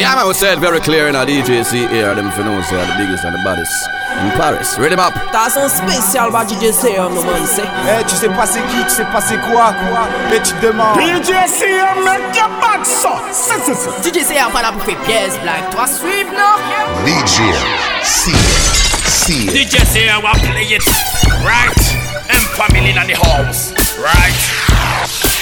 Yeah, man, we said very clear in our DJ C-Air. Them for know, say the biggest and the baddest in Paris. Ready up. T'as un spécial, bah DJC, on nous c'est. Eh, tu sais pas c'est qui, tu sais pas c'est quoi, quoi. Mais tu demandes. DJC, make your back so. DJC, a pas là pour faire pièce, blague. Toi, suivre, non? DJ, see see it. DJC, I will play it. Right? And family in the house. Right?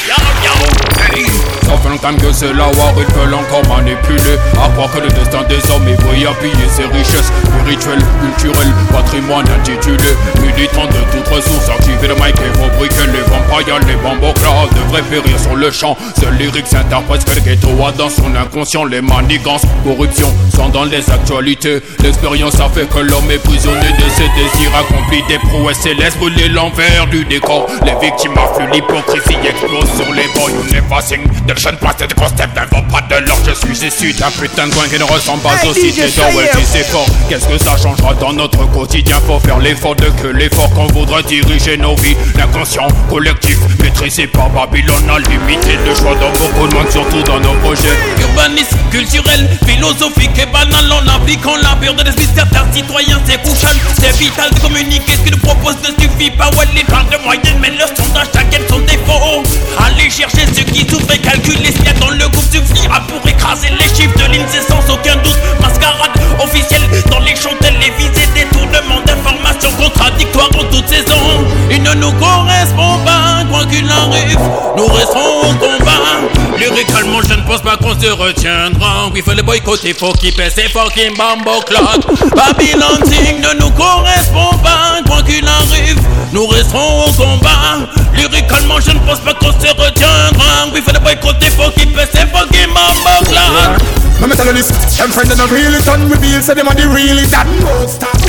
Fait longtemps que c'est la war, ils veulent encore manipuler. À croire que le destin des hommes est à piller ses richesses. Spirituelles, culturelles, patrimoine intitulé. Militant de toutes ressources, activer le mic et fabriquer les vampires Les bamboclas devraient périr sur le champ. Seul lyrique s'interprète que le ghetto a dans son inconscient. Les manigances, corruption sont dans les actualités. L'expérience a fait que l'homme est prisonnier de ses désirs. Accompli des prouesses célestes, brûler l'envers du décor. Les victimes affluent, l'hypocrisie explose sur les boys you never sing De chaîne place de concept n'invente pas de l'or. Je suis issu d'un putain de coin qui ne ressemble pas aux cités d'Orwell. C'est fort, qu'est-ce que ça changera dans notre quotidien? Faut faire l'effort de que l'effort qu'on voudrait diriger nos vies. L'inconscient collectif maîtrisé par Babylone A limité le choix dans beaucoup de monde surtout dans nos projets Urbanisme culturel, philosophique et banal En appliquant la pure de l'esprit certains citoyens c'est couchant C'est vital de communiquer ce qu'ils nous proposent ne suffit pas Ouais les parts de moyenne mais leurs sondages t'inquiète sont défauts Allez chercher ceux qui souffrent et calculer ce qu'il y a dans le groupe suffira pour écraser les chiffres de l'INSEE sans aucun doute. Mascarade officielle dans les champs télévisés Détournement d'informations contradictoires en toute saison Il ne nous correspond pas quoi qu'il arrive Nous resterons au combat Lyricalement je ne pense pas qu'on se retiendra. Oui faut le boycotter, faut qu'il pèse ses fucking bambo clock Babylon Ting ne nous correspond pas quoi qu'il arrive Nous resterons au combat. Lyricalement je ne pense pas qu'on se retiendra. Oui faut le boycotter, faut qu'il pèse ses fucking bambo clock Let me tell you this, them friends them not really done reveal, say them are the really that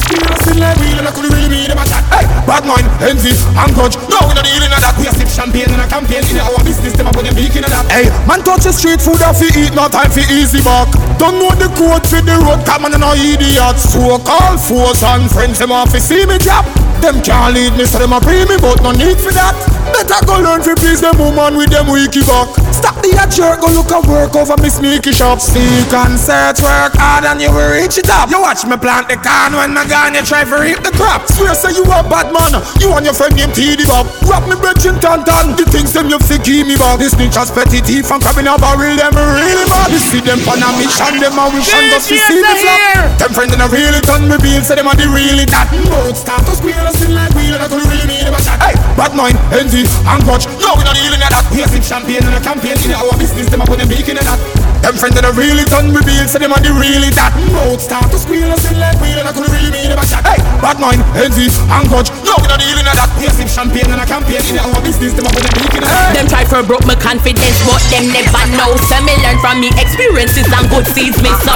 to us in like wheel, and I could really mean them a chat Hey, bad mind, envy, and grudge, no we not dealing of that. We a sip champagne and a campaign. In our business, them a put them beak in that Hey, man touch the street food off fi eat, no time for easy back. Don't know the code for the road, come on no idiot So call foes and friends, them off fi see me drop. Them can't lead me, so them a pay me, but no need for that. Better go learn fi please them woman with them wiki back. Stop the jerk, go look at work over me sneaky shop. Seek and search, work hard and you will reach it up You watch me plant the corn when my gone, you try to reap the crop. Swear say you a bad man, you and your friend named TD Bob Rap me brethren tan tan, the things them you fi give me back. This snitches petty thief and crabbing a barrel, them really bad. You see them pan a mission, them a wish and just to see me flop. Them friends in a really done me real, say them a the really that. Both start to squeal, us in like wheel and I could really mean them a shot. Hey, bad mind, envy and grudge, no we not dealing with that. We a sip champagne and a campaign in our business, them a put them beak in that them friends that are really done reveal, say them are the really that Both start to squeal us in like wheel and I could really mean them a shot Hey, bad mind, envy, and grudge, no we not dealing with that We a sip champagne and a campaign in our business, them a put them beak in that Them try for broke my confidence, but them never know. So me learn from me experiences and good seeds me so.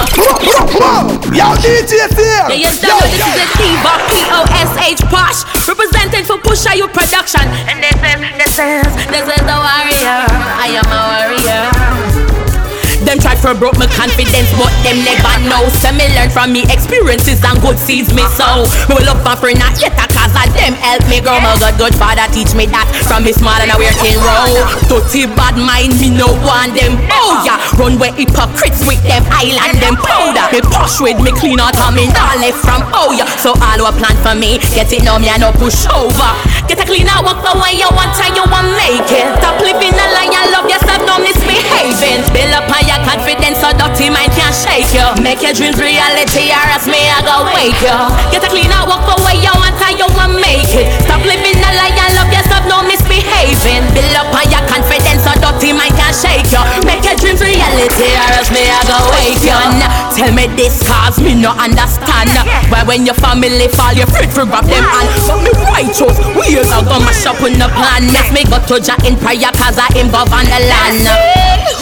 Yo, DJ Fear! Yeah, yes, know this is a diva, P-O-S-H posh, represented for Pusha You Production. And this is, this is, this is the warrior. I am a warrior. Them try for broke my confidence, but them never know. So me learn from me experiences and good seeds me sow. Me look for friend not yet a cause of them help me grow. My God, good father teach me that from me small and I wear tin row. Dirty bad mind, me no want them. Oh yeah, run where hypocrites with them island them powder. Me push with me clean out and me not left from oh yeah. So all who plan for me, get it now me I no push over. Get a clean out, walk the way you want and you want make it. Stop living a lie and love yourself, no misbehaving. Build up on your confidence so dirty mind can't shake you. Make your dreams reality or else me I go wake you. Get a clean out, walk the way you want and you want make it. Stop living a lie and love yourself, no misbehaving. Build up on your confidence so dirty mind can't shake you. Make your dreams reality or else me I go wake you. Tell me this cause me no understand. Why when your family fall, you afraid to grab them hand. But me righteous, we are gonna mash up in the plan. Next me go to Jah in prayer cause I am govern the land.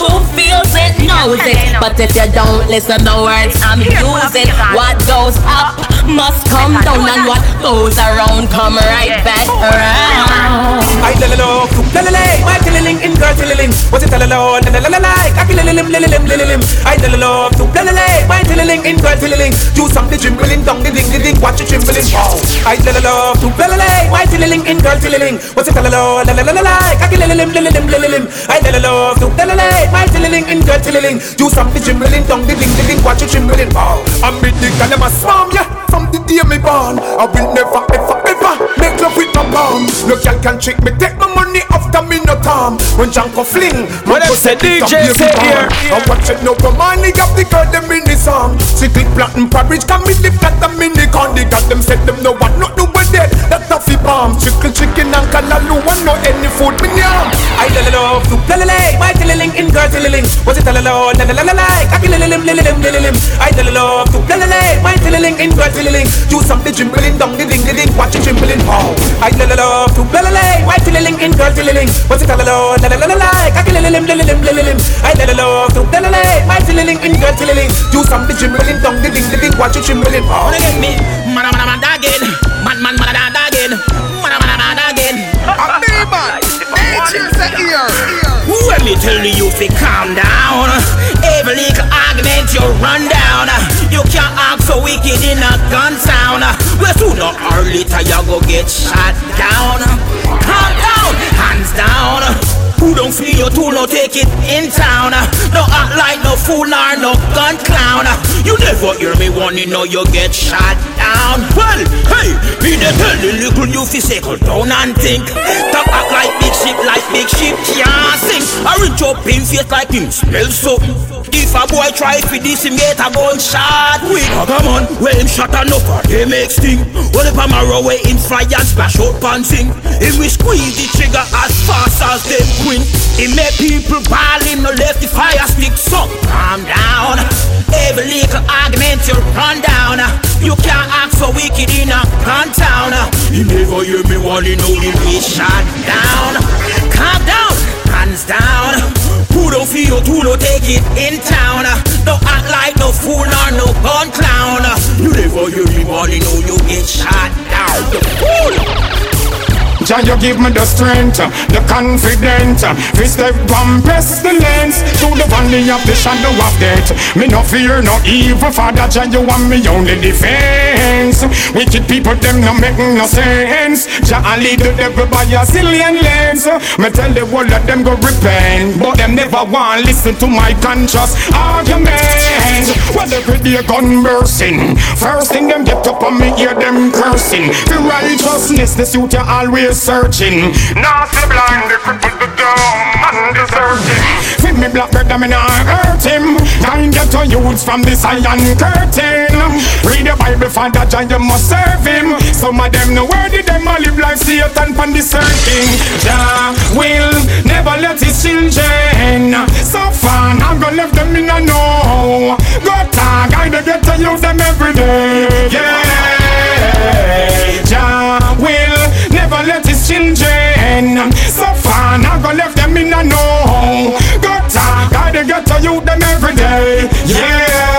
Who feels it knows it. But if you don't listen the words I'm using, what goes up must come down and what goes around come right back around. I la la lo, la la la, my tililing in girl tililing. Was it la la lo, la la la la la, I kill lim lim lim lim lim. I la la lo, la lele, my tilling in girl tilling. Do something trembling, down the ding the ding, watch you trembling. Wow. I la love to lele, my tilling in girl tilling. What's it la la la la la la? I can lim lim lim. I la love to lele, my tilling in girl tilling. Do something trembling, down the ding the ding, watch you trembling. Wow. I'm big dick and I'm a swarm, yeah. From the day me born, I will never ever ever make love with no bomb. No girl can trick me, take my money after me no time. When Janko fling, what I said DJ say here. I watch it no for money, got the girl them in the song. See click platinum porridge, come me lift that them in the con. They got them said them no one not do with dead. That toughy bomb, chicken chicken and kalalu, one no any food me yam. I la la love to la la la, my tilling in girl tilling. Was it la la la la la la la? I kill lim lim lim lim lim. I la la love to la la la, my tilling in girl tilling. Do something jimbling, dong the ding the ding, watch it jimbling. Oh, I love to la la la, my tilling in girl tilling. Was it la la la la la la la? I kill lim lim lim lim lim. I love to la la la, my tilling in girl tilling. Do something jimbling, dong the ding the ding, watch it jimbling. Oh, wanna get me, man man man again, man man man again, man man man again. I'm me man, AJ's Let me tell you you calm down. Every little argument you run down. You can't act so wicked in a gun sound. Well, sooner or later you go get shot down. Calm down, hands down. Who don't feel your tool, no take it in town. No act like no fool or no gun clown. You never hear me warning, no you get shot down. Well, hey, me the tell the little you fi circle down and think. Talk act like big ship, like big ship can't sink. I reach up in face like him smell something. If a boy try fi this, him get a gunshot with. Oh, come on, where him shot enough for they make sting. Well, if I'm a row where him fly and splash out and sing. If we squeeze the trigger as fast as them queen. It make people ball him, no left the fire stick, so calm down. Every little argument you run down. You can't act so wicked in a town. You never hear me wanting know you be shot down. Calm down, hands down. Who don't feel who don't take it in town. Don't act like no fool or no gun clown. You never hear me wanting know you get shot down. You fool. Jah, you give me the strength, uh, the confidence, uh, fi step one pestilence through the valley of the shadow of death. Me no fear no evil, Father Jah, you want me only defense. Wicked people them no make no sense. Jah, I lead the devil by a zillion lens. Me tell the world that them go repent, but them never want listen to my conscious argument. Every day gun bursting, first thing them get up on me hear them cursing. The righteousness, the suit you're always searching. Now see blind, the cripple, the dumb, searching. With me black bread, I'm not hurt him. Time get to youths from the iron curtain. Read the Bible, Father John, you must serve him. Some of them where did them a live life, Satan pan the searching. Jah will never let his children suffer. I'm gonna leave them in a no. Go tag, I get to use them every day. Yeah, Jah will never let his children suffer. Now go left them in a no. Go talk, gotta get to you them every day. Yeah.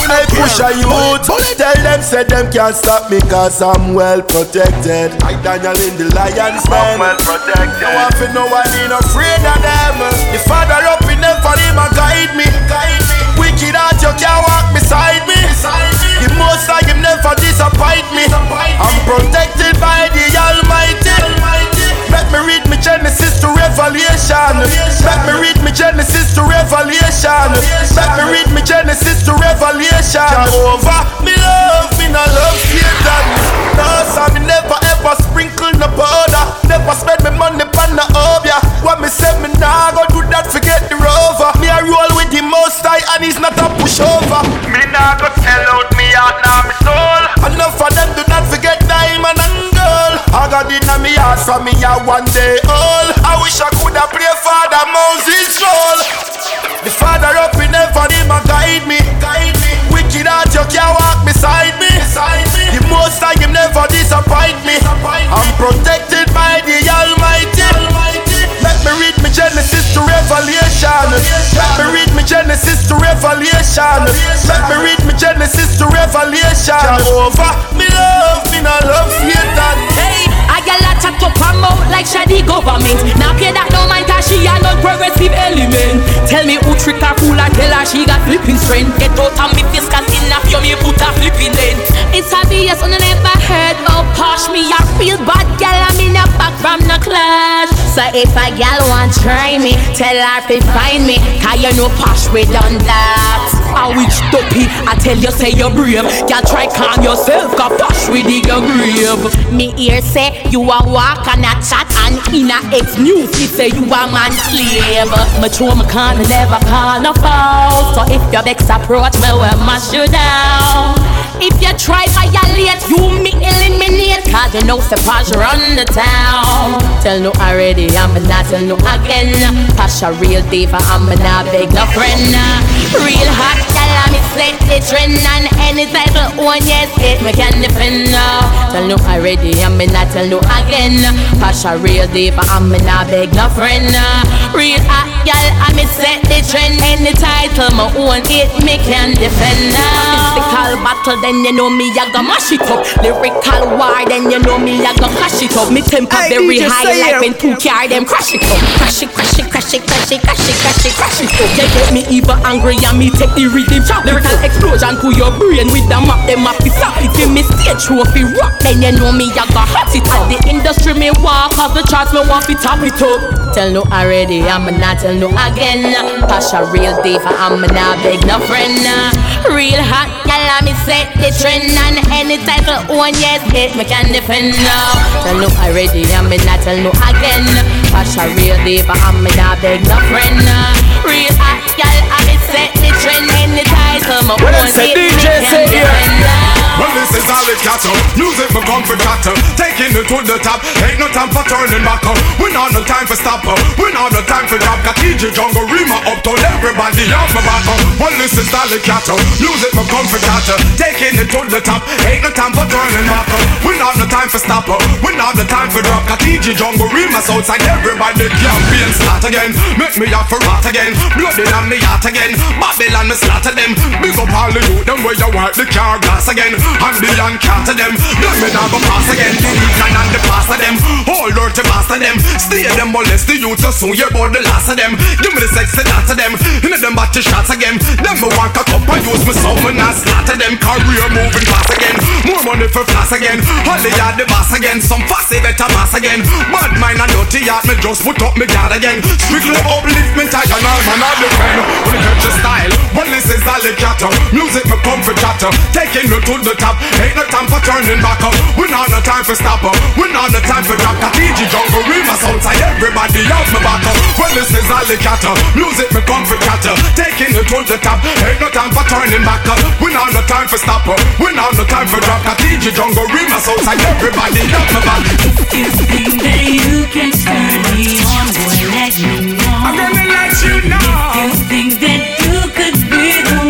When I push a youth. Tell them say them can't stop me cause I'm well protected. Like Daniel in the lion's den. I'm well protected. No one feel no one ain't afraid of them. The father up in them for him and guide me. Guide me. Wicked heart you can't walk beside me. The most I him never disappoint me. I'm protected by the Almighty Let me Genesis to Revelation. Let me read me Genesis to Revelation. Let me read me Genesis to Revelation. Jehovah, me love, me no love Satan. No, so me never ever sprinkle no powder. Never spend me money on the obeah What me say me nah go do that, forget the rover. Me a roll with the most high and he's not a pushover. Me nah go sell out me heart, nah me soul. Enough of them do not forget diamond and I got it in me heart from me a one day old. I wish I coulda play Father Moses role The father up in heaven, him a guide me. Guide me Wicked heart, you can't walk beside me. Beside me The most high, him never disappoint me. I'm protected by the Almighty. Let me read me Genesis to Revelation. Let me read me Genesis to Revelation. Let me read me Genesis to Revelation. Jehovah, government. Now pay that no mind cause she a not progressive element. Tell me who trick her fool and tell her she got flipping strength. Get out of me face cause enough you me put a flipping in. It's obvious on the never heard of posh me a real bad girl I'm in a back from the clash. So if a girl want try me, tell her to find me. Cause you know posh we done that. I which dopey, I tell you say you're brave. Girl try calm yourself, posh we dig your grave. Me ear say you a walk and a chat and in a ex news he say you a man slave. Me true me can't never call no foul. So if your vex approach me, well mash you down. If you try violate, you me eliminate Cause you know Sepage run the town Tell no already, I'm not tell no again Pasha real diva, I'm not beg no friend Real hot I'm set the trend And any title one, yes, it me can defend now? Tell no already, I'm not tell no again. Pasha real diva, I'm not beg no friend. Real hot gal, I'm set the trend Any title my own, it me can defend now? Physical battle, then you know me, I go mash it up. Lyrical war, then you know me, I go crash it up. Me temper Hey, very high like it. when two car them crash it up. Crash it, crash it, crash it, crash it, crash it, crash it, crash it up. You get me even angry and me take the rhythm chop. Lyrical explosion to your brain with the map, them map it up It give me stage trophy rock, then you know me, I got hot. It At the industry me walk, off the charts me want to top it up. Tell no already, I'm not tell no again. Pasha real diva, I'm not beg no friend. Real hot, gal, I'm set the trend. And any title one, yes, it me can defend. Now Tell no already, I'm not tell no again. Pasha real diva, I'm not beg no friend. Real hot, gal, I'm set the trend Any title, my Well, own, it's a it me DJ, say here. Well, this is all it got Music for comfort got Taking it to the top. Ain't no time for turning back up. We not no time for stop up. We not no time for drop. DJ Jungle Rima up Told everybody off my back up. Well, this is all it got Music for comfort got Taking it to the top. Ain't no time for turning back up. We not no time for stop up. We not no time for drop. DJ Jungle Rima outside everybody Campaign start again. Make me have for rot again. Blood in on me heart again. Babylon me slaughter them. Big up all the youth Them where you wipe the car glass again And the young cat to them Them me not go pass again. The deacon and the pastor them Hold her to master them. Stay them molest the youth So soon you bout the last of them. Give me the sexy that to them. In them body shots again. Them me want cock up and use me me not slaughter them. Career moving fast again. More money for flash again. Holly yard the boss again. Some fussy better mass again. Bad mind and dirty yard Me just put up me guard again. Strictly uplift me tight and all man I defend When it catch your style Well this is all the chatter. Music me come for chatter. Taking me to the top Ain't no time for turning back up. We not no time for stop up. We not no time for drop. DJ Jungle Remus outside Everybody off me back up. Well this is all the Music me come for chatter. Taking it to the top. Ain't no time for turning back up. We not no time for stop up. We not no time for drop. DJ Jungle Remus outside Everybody off me back. You think that you can turn me on, boy, let me know. I'm gonna let you know. You think that you could be the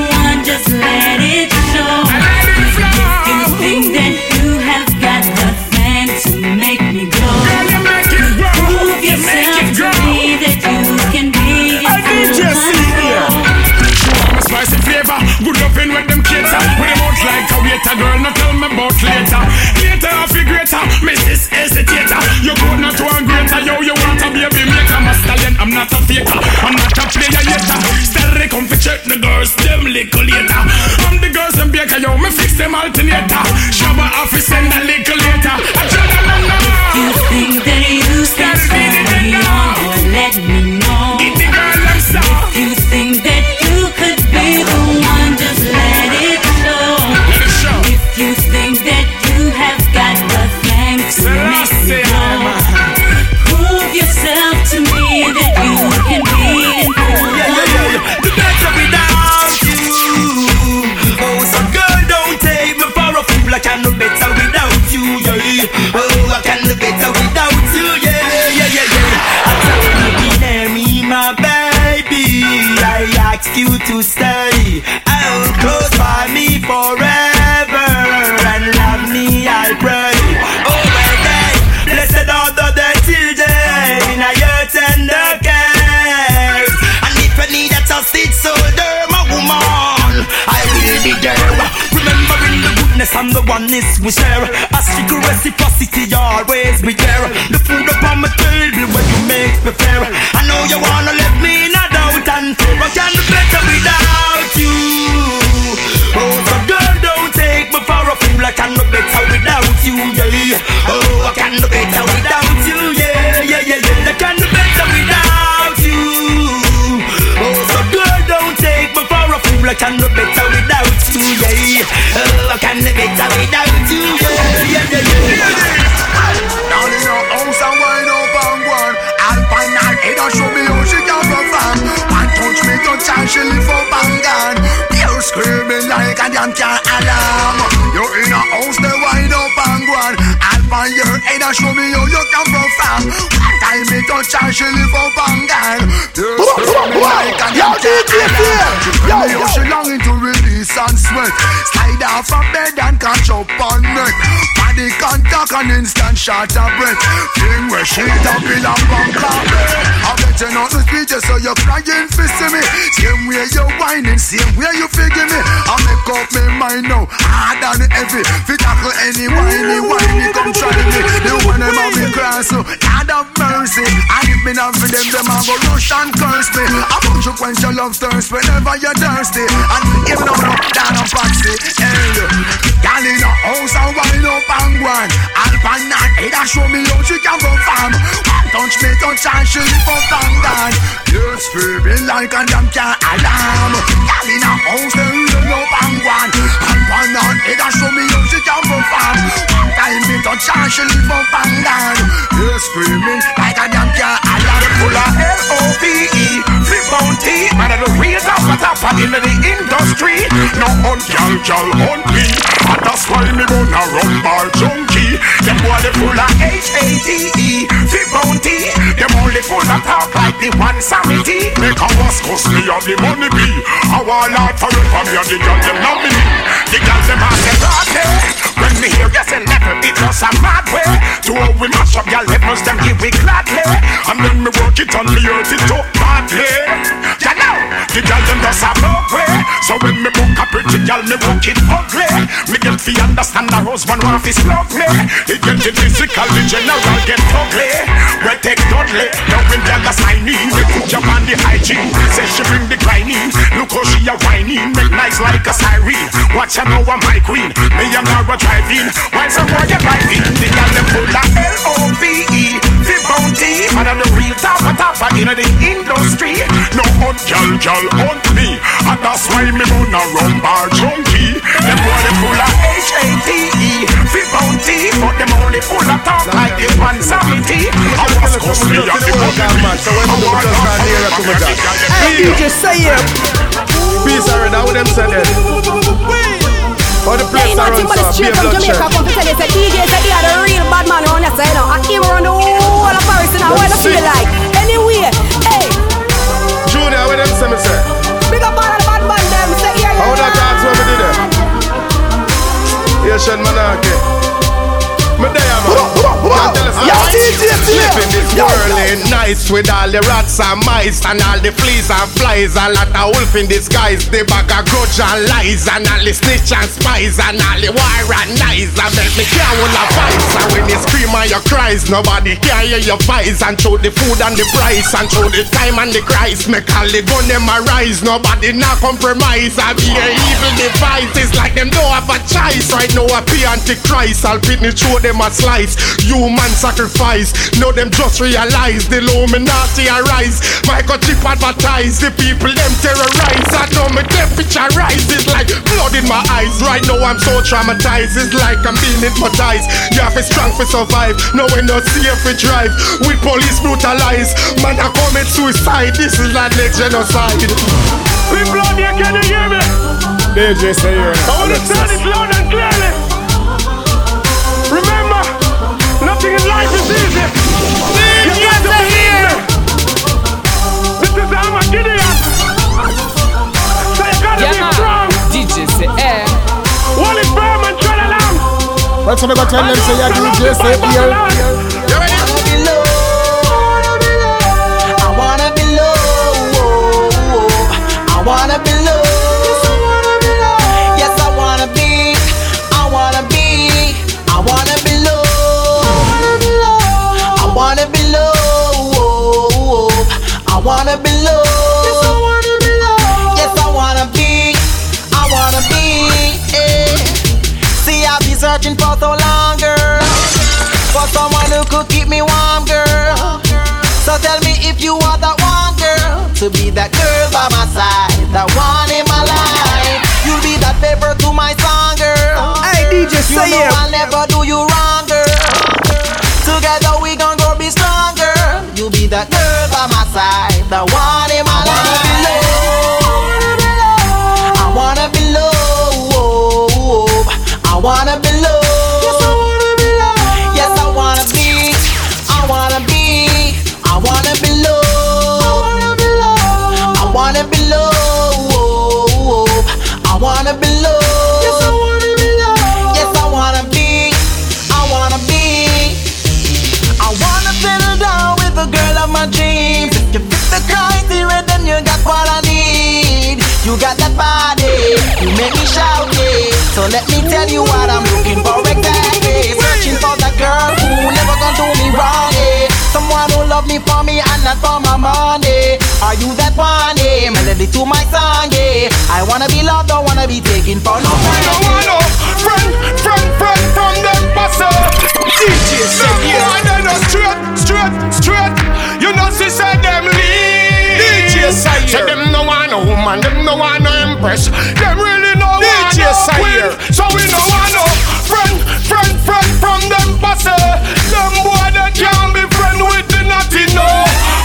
little later. I'm the girls and baker, yo, me fix them alternator. Shabba office send a and the oneness we share. A strict reciprocity always be there. The food upon my table when you make me fair. I know you wanna let me in a doubt and fear. I can do better without you. Oh, so girl, don't take me for a fool. I can do better without you, yeah. Oh, I can do better without you, yeah, yeah, yeah, yeah. I can do better without you. Oh, so girl, don't take me for a fool. I can do better show me how you can perform One time me touch and she lift up You're screaming like a damn car alarm She tell me how longing to release and sweat. Slide off from bed and catch up on neck Body contact and instant shot of breath. Thing where she up in a bunk I bet you not the speeches so you're crying for see me. Same way you whining, same way you figure me. I make up my mind now, hard and heavy. Fi tackle any whiny, whiny come try me. The one them have me cross so God have mercy. And if me not for them, them a go rush and curse me. I want you quench your love thirst whenever you're thirsty. And if no, no, down on Foxy Hey, Girl in a house and wind up and go on Alpha and head show me how she can perform One touch me touch and she lift up and down You're screaming like a damn car alarm. Girl in a house they wind up and go on Alpha and and show me how she can perform One time me touch and she lift up and down You're screaming like a damn car alarm. Full of bounty Man the real top of top in the industry. No hunt gal, gal hunt me. And that's why me gonna run bar junkie. Them boy they full of H-A-T-E Flip bounty. Them only full of talk like the one Samity Make a was cause me of the money be I want out forever me and the gal them nominee. The gal them a say party When me hear you say level it just a mad way. To how we mash up gal levels them give we gladly. And then me work it on the earth it up badly. You the just a no way So when me book a pretty gal me book it ugly. Me get fi understand the husband want fi slug It get it physical the general get ugly. We take Dudley. Now when gal a sign in We put your on the hygiene Say she bring the grinding. Look how she a whining. Make nice like a siren. Watch her know I'm my queen. Me and her a driving. Why some boy you driving? The gal them full of L-O-V-E The bounty Man of the real top of top In the industry No hunt gal gal hunt me And that's why me run bar junkie Them boy they full of H-A-T-E The bounty But them only full of talk like the one Samity I was me and the money So when we do just not hear that come again. Hey, DJ, say it. Peace already, how them say that? How the place are nothing but a straight a from Jamaica come to tell you, say DJ say he are the real bad man around here, say, you know. I came around the whole of Paris, you know, what I feel like. Anyway, hey, Junior, what them say me say? big up all the bad man, them, say, here you How that dance when me did it? Asian Monarchy. Me there, man. Can't tell us Yo, how DJ, Live in this world ain't nice with all the rats and mice and all the fleas and flies. A lot of wolf in disguise. The bag of grudge and lies and all the snitch and spies and all the war and lies. I make me care all the fights. And when you scream and you cries, nobody can hear your fights. And through the food and the price and through the time and the cries, make all the gun them arise. Nobody not compromise. I be a evil device. It's like them don't have a choice. Right now I be antichrist. I'll me through them a slice. Human sacrifice. Now them just realize the Illuminati arise. Microchip advertise. The people them terrorize. I know my temperature rises like blood in my eyes. Right now I'm so traumatized. It's like I'm being hypnotized. You have to strong to survive. No we not safe to drive. With police brutalize. Man I commit suicide. This is like next genocide. People out there, can you hear me? DJ C-Air. I want to say this loud and clearly. Nothing in life is easy. You got to believe. This is Armageddon. So you gotta Yeah, be man. strong. DJ say. Eh. Hold it firm and tread. That's what I got tell them say yeah DJ say here. wanna be loved. Yes, I wanna be loved. Yes, I wanna be. I wanna be. Eh. See, I've been searching for so long, girl, for someone who could keep me warm, girl. So tell me if you are that one, girl, to be that girl by my side, that one in my life. You'll be that paper to my song, girl. Hey, DJ, say you know it. I'll never do you wrong, girl. Together we gon' go be stronger. You'll be that girl by my side. Loved. I wanna be loved. Yes, I wanna be. I wanna be. I wanna be loved. I wanna be loved. I wanna be loved. Yes, I wanna be loved. Yes, I wanna be. I wanna be. I wanna settle down with the girl of my dreams. If you fit the criteria, then you got what I need. You got that body, you make me shout it. So let me tell you what I'm looking for exactly. Searching for that girl who never gonna do me wrong. Yeah. Someone who love me for me and not for my money. Are you that one? Yeah. Melody to my song. Yeah. I wanna be loved, don't wanna be taken for no I don't want no friend, friend, friend from them passer. DJ say yeah. And then no straight, straight, straight. You know she said them leave. DJ say yeah. them no want no woman, them no want no empress. Them really no want no queen. So we no want no friend, friend, friend from them passer. Them boy they can't be friend with the naughty no.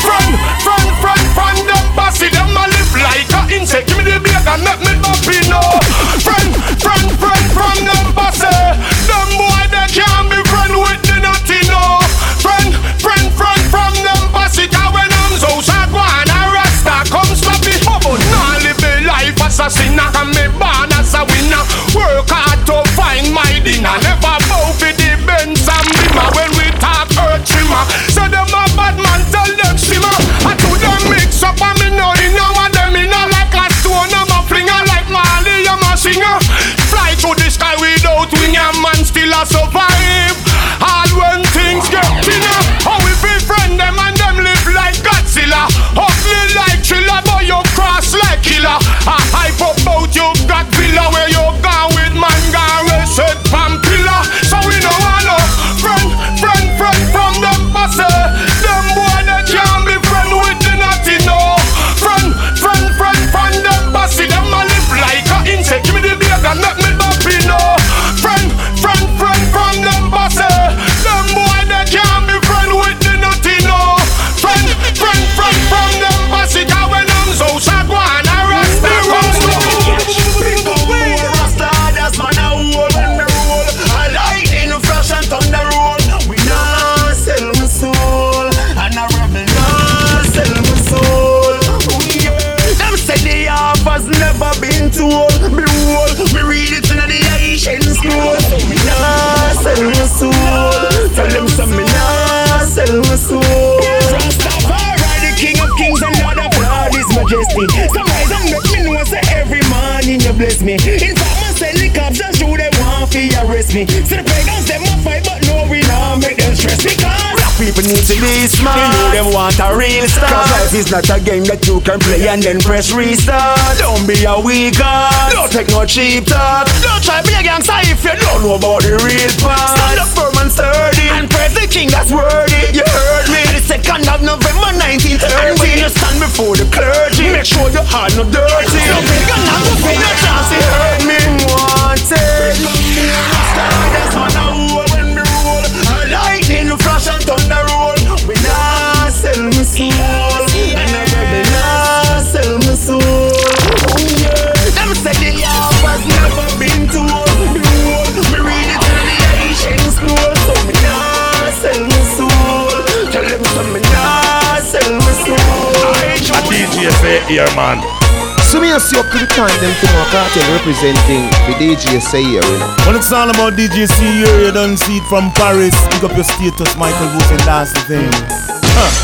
Friend, friend, friend from them passy. Them a live like a insect. Give me the beer and make me happy no. Friend, friend, friend from them passy. A sinner and me born as a winner. Work hard to find my dinner. Never bow for the Benz and Bimmer when we talk earth trimmer. So them a bad man tell them simmer. I to them mix up and me know in one them in like a stone. I'm a flinger like Marley. I'm a singer. Fly to the sky without wing and man still a survive. Me. Be smart. You know them want a real star. Cause life is not a game that you can play and then press restart. Don't be a weak heart. Don't take no cheap talk. Don't try be a gangster if you don't know about the real part. Stand up firm and sturdy and praise the king that's worthy. You heard me. The second of November 1930. And when you stand before the clergy, make sure your heart no dirty. No pagan not go pay no chance. You heard me. Wanted. That's on a when me roll. A lightning flash and thunder soul, and a rebel nah sell my soul. Oh yeah. Them say the offers never been told. Me me read it in the ancient scroll. So me nah sell my soul. Tell them so me nah sell my soul. A DJ C-Air, man. So me see up to the time them to my cartel representing the DJ C-Air, you know. When it's all about DJ C here, you don't see it from Paris. Pick up your status, Michael Booth, and that's the thing.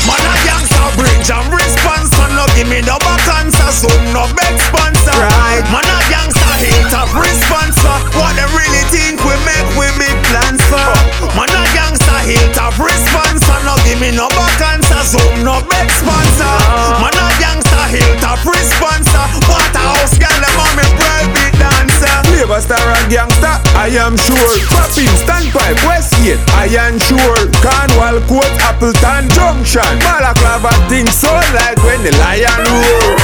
Man a gangster bridge and sponsor No give me no back answer So no beg sponsor. Right. Man a gangster hate of sponsor What they really think we make we big plans for. Man a gangster hate of sponsor No give me no back answer So no beg sponsor. Uh-huh. Man a gangster hate of sponsor uh, Waterhouse girl them on me private dancer. Flavor star and gangster, I am sure. Popping, standpipe, West Gate, Iron Shore, Cornwall Court, Appleton Junction, Balaclava things so like when the lion roar.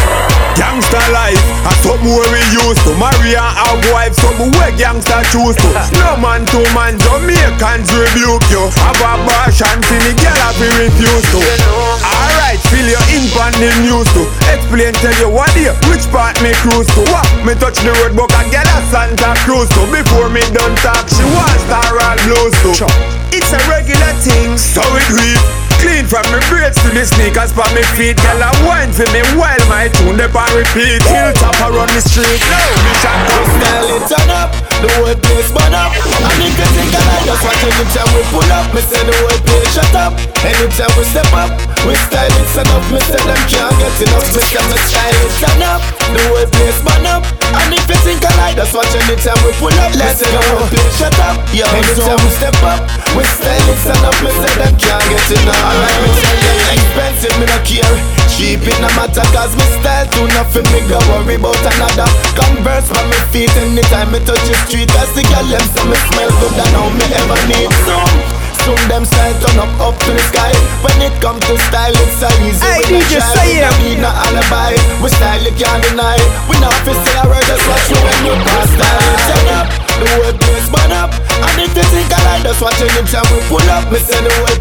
Gangsta life, a something where we used to Maria have wife, something where gangsta choose to. No man to man, Jamaicans rebuke you. Have a bash and see me girl have to. Refuse to Alright, feel your ink on the news to Explain, tell you what here, which part me cruise to. What, me touch the road book and get a Santa Cruz to. Before me done talk, she want star all blues to. It's a regular thing, so it weep Clean from my braids to the sneakers for me feet. Girl, I wine for me while my tune up on repeat. Hilltop around the street, no, me shot Come style it turn up, the whole place burn up. And if you think I like just watch anytime we pull up. Me say the whole place shut up, anytime we step up We style it turn up, me say them can't get enough. Me say me style it turn up, the whole place burn up. And if you think I like just watch anytime we pull up. Let's go, the whole place shut up, yo, anytime we step up We style it turn up, me say them can't get enough Alright, me tell them expensive, me no care. Cheap it no matter cause me style too nothing Me. Go worry about another. Converse by me feet anytime me touch the street. Cause the girl them say me smell good than how me ever need. Some Soon them style turn up up to the sky. When it come to style it's so easy. Hey, we DJ, try, say we it. don't need no alibi. We style you can't deny. We not fi say a word just watch you when you pass style it turn up The whole place burn up. And if you think I like just watch anytime we pull up. Me say the whole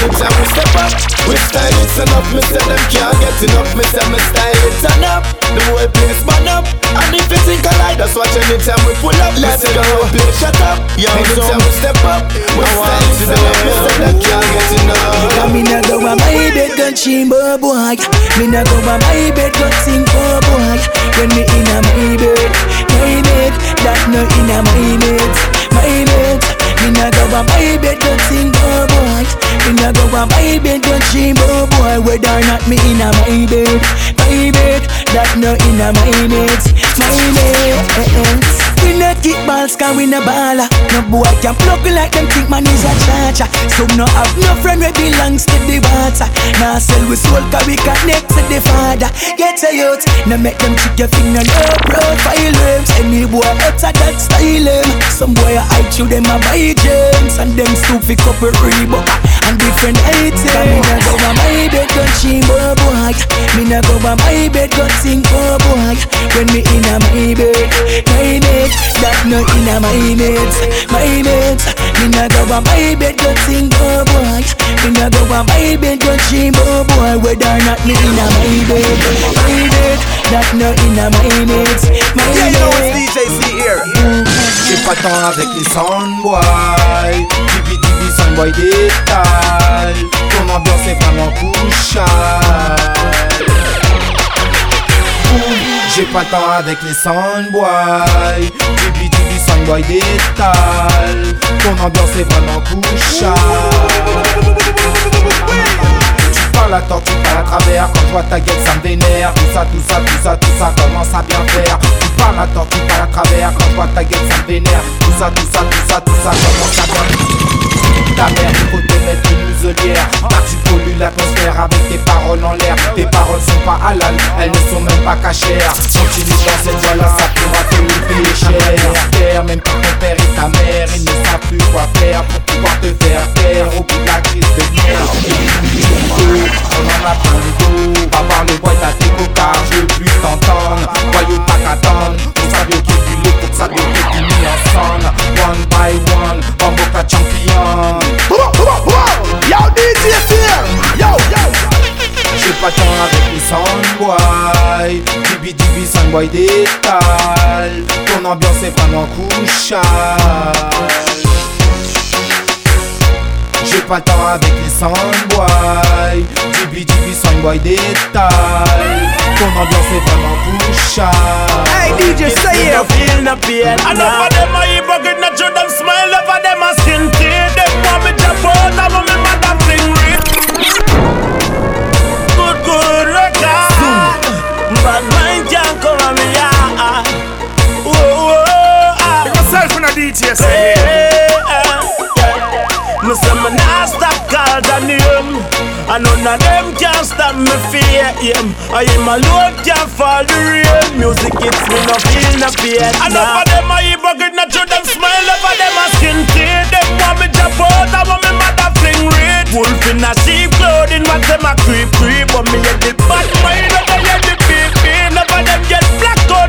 up Anytime we step up We style it. Turn up Me say them can't get enough. Me say me style it. Turn up The whole place burn up. And if you think I like just watch anytime we pull up Let's go. The whole shut up. Anytime we step up We style it. turn up Me say them can't get enough. Yeah, me nah go on my bed gun chimbo boy. Me nah go on my bed gun sing for boy. When me inna my bed, my bed That no inna my bed, my bed Me nah go on my bed sing for boy Me nah go on my bed gun chimbo boy Whether or not me inna my bed, my bed That no inna my bed, my bed. Eh, eh. No kick balls cause we no baller. No boy can plug like them think man is a cha-cha. Some no have no friend we belongs to the water. Now sell we soul cause we connect to the father. Get a youth, no make them check your finger no profile names Any boy utter that style them Some boy I you them a buy gems And them stupid couple Reebok and different items. Me no go on my bed gun chimbo boy. Me no go on my bed gun sing for boy. When me inna my bed, my bed That no inna my bed, my bed Me no go on my bed gun sing for boy. Me no go on my bed gun chimbo oh, boy Whether or not me inna my bed, my bed. That no inna my bed, my Yeah, you know it's DJ C here. J'ai pas le temps avec les soundboys Dibi dibi soundboy détale Ton ambiance est vraiment couchale J'ai pas le temps avec les soundboys Dibi dibi soundboy détale. Ton ambiance est vraiment couchale Tu parles à tort, tu parles à travers. Quand je vois ta gueule ça me vénère. Tout ça, tout ça, tout ça, tout ça commence à bien faire. Tu parles à tort, tu parles à travers. Quand je vois ta gueule ça me vénère. Tout ça, tout ça, tout ça, tout ça commence à bien ta mère, faut te mettre une muselière. Car tu pollues l'atmosphère avec tes paroles en l'air. Tes paroles sont pas halal, elles ne sont même pas cachères. Continue dans cette voie-là, ça pourra te le payer cher Terre, Même ton père et ta mère, ils ne savent plus quoi faire pouvoir te faire au bout de la crise de On en a plein le dos, va voir le boy t'as tes cocards Je veux plus t'entendre, voyou pas qu'attendre. Pour savoir qui du lait, pour qui du mis ensemble One by one, Bamboka champion. Yo, DJ. Yo, avec les Dibi dibi détale Ton ambiance est vraiment couchale J'ai pas le temps avec les soundboys Dibi dibi soundboy détale Ton ambiance est vraiment couchale Hey, DJ, say it. feel no pain Enough of them are hypocrite, not show them smile Enough of them are skin tear Them want me jump out of me mother fling rip Good, good record. Bad mind can't come on me, yeah. Whoa, whoa, ah. Myself and a DJ say Hey, yeah. Me say me nah stop call the name And none of them can stop me fear him. I am alone can fall the rain. Music hits me no feel no pain Enough of them are hypocrite, not show them smile. Of them are skin tear Them want me jump out. I want me mother fling red. Wolf in a sheep clothing, what them a creep creep. But me get the bad mind, never get the beep beep. None of them get black out,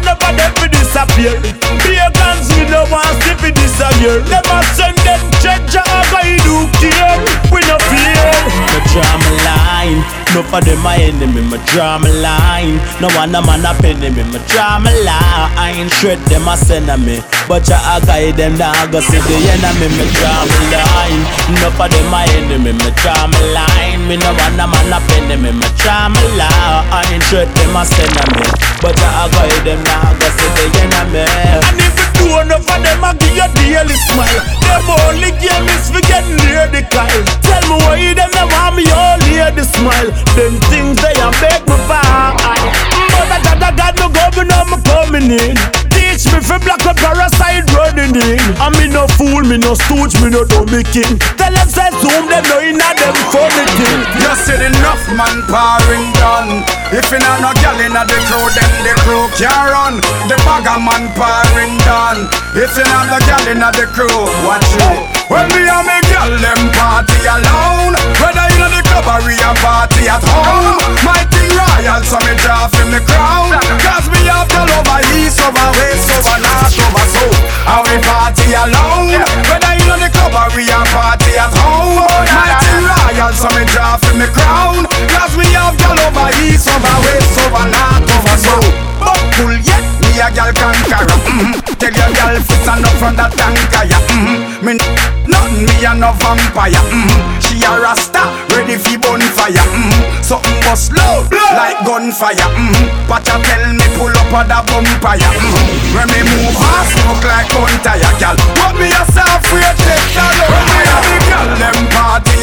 for them my enemy, me draw line. No one a man a penny me, me draw line. Shred them a send me, but ya a guide them now go see the enemy. Me draw line. No for them my enemy, me draw line. Me no one a man a penny me, me draw line. Shred them a send me, but ya a guide them now go see the enemy. And if you do enough of them, I give you daily smile. Them only game is for getting near the Kyle. Tell me why them them want me all hear the smile. Them things they a make me fall. But I got a God no governor me coming in. Teach me fi block a parasite running in. And me no fool, me no stooge, me no dummy king. Tell them say zoom them no inna them funny thing. You see enough man pouring down. If you know no gal inna the crew, then the crew can't run. The bagger man pouring down. If you know no gal inna the crew, watch you. When me and me gal them party alone, whether inna the club or we a party at home, my thing royal, so me draw from the crown. Cause me have the over east, over west, over north, over south. And we party alone, whether inna the club or we a party at home, my thing royal, so me draw from the crown. Cause we have the over east, over west, over north, over south. But cool yet, me a gal conqueror. Mm-hmm. Tell your gal fi stand up from that tanker, yeah. Mm-hmm. Me nothing, me a no vampire. Mm-hmm. She a rasta, ready fi bonfire. Mm-hmm. Something bust loud, like gunfire. Mm-hmm. Pacha tell me pull up a da bumpire. Mm-hmm. When me move fast, look like gun tire, gal. What me we a take the load. When me a the gal, them party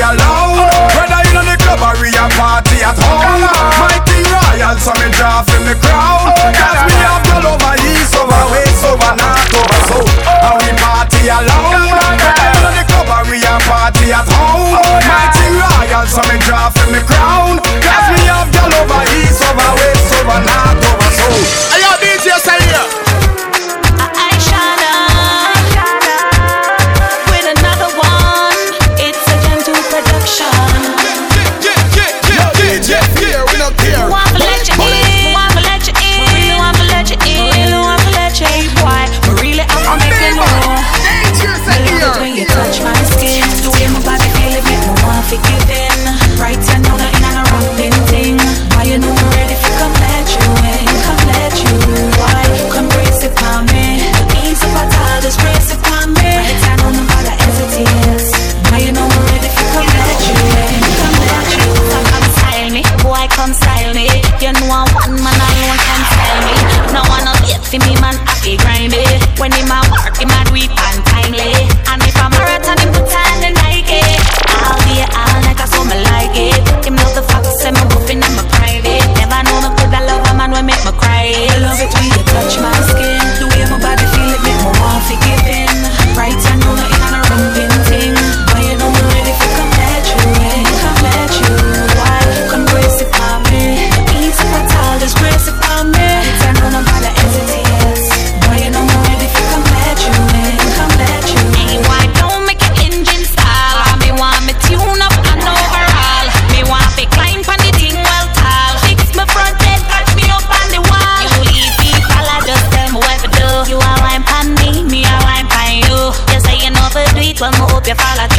it, well me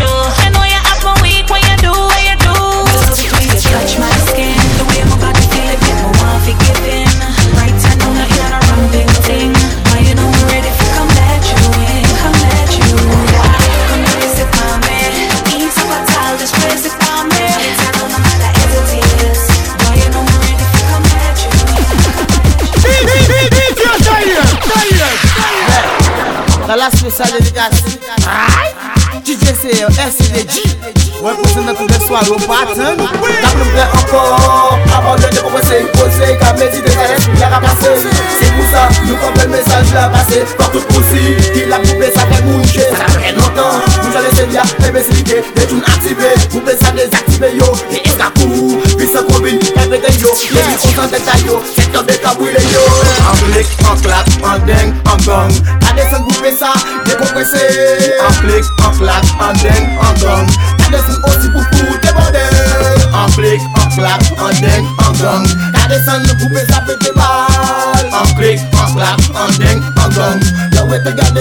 parou passando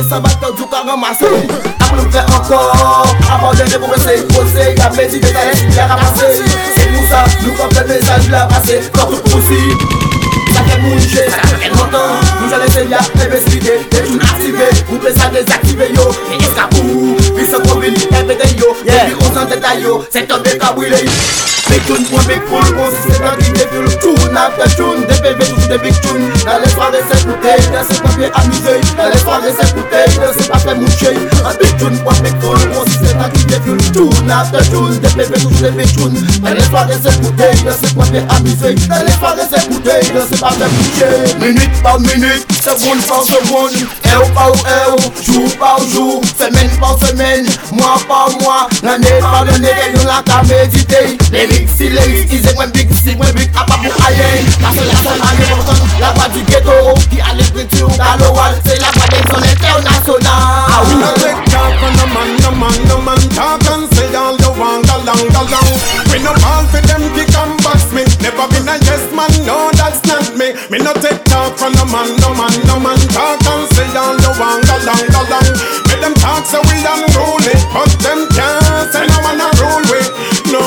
des sabbateurs du caramassé. Après encore, abandonné pour rester posé, la petite détail, la ramassée. C'est nous ça, nous comprenons les messages la passé, comme tout possible. Ça fait bouger, ça fait longtemps Nous allons essayer d'investiguer, des jours activés Vous pouvez ça désactiver yo, et escapou eskapou Pi se kombin, epete yo. Ebi konsan detay yo, se ton de kabwile Big tune, one big full, mon système dans qui défile Tune after tune, des PV toujours des big tunes. Dans les soirées c'est bouteille, dans ces papiers amusés Dans les soirées c'est bouteille, dans ces papiers mouchés Un big tune, one big full, mon système dans qui défile Tune after tune, des PV toujours des big tunes. Dans les soirées c'est bouteille, dans ces papiers amusés Dans les soirées c'est bouteille, dans ces papiers mouchés Minute par minute, seconde par seconde. Heure par heure, jour par jour Semaine par semaine, men Mwa pa mwa, nan e pa nan gen yon la ka medite Lerik si lerik, ize mwen big si mwen big apapou ayen La se la son ane monson, la pa di ghetto Ki ale priti ou galo wal, se la pa den son internasyonal A ou nan dek tak an a man, a man, a man Tak an se dal yo wan galang, galang We no fall for them kick and box me Never been a yes man, no that's not me Me no take talk from no man, no man, no man Talk and say all you want, galang, galang Make them talk so we unruly But them can't say no man a rule we No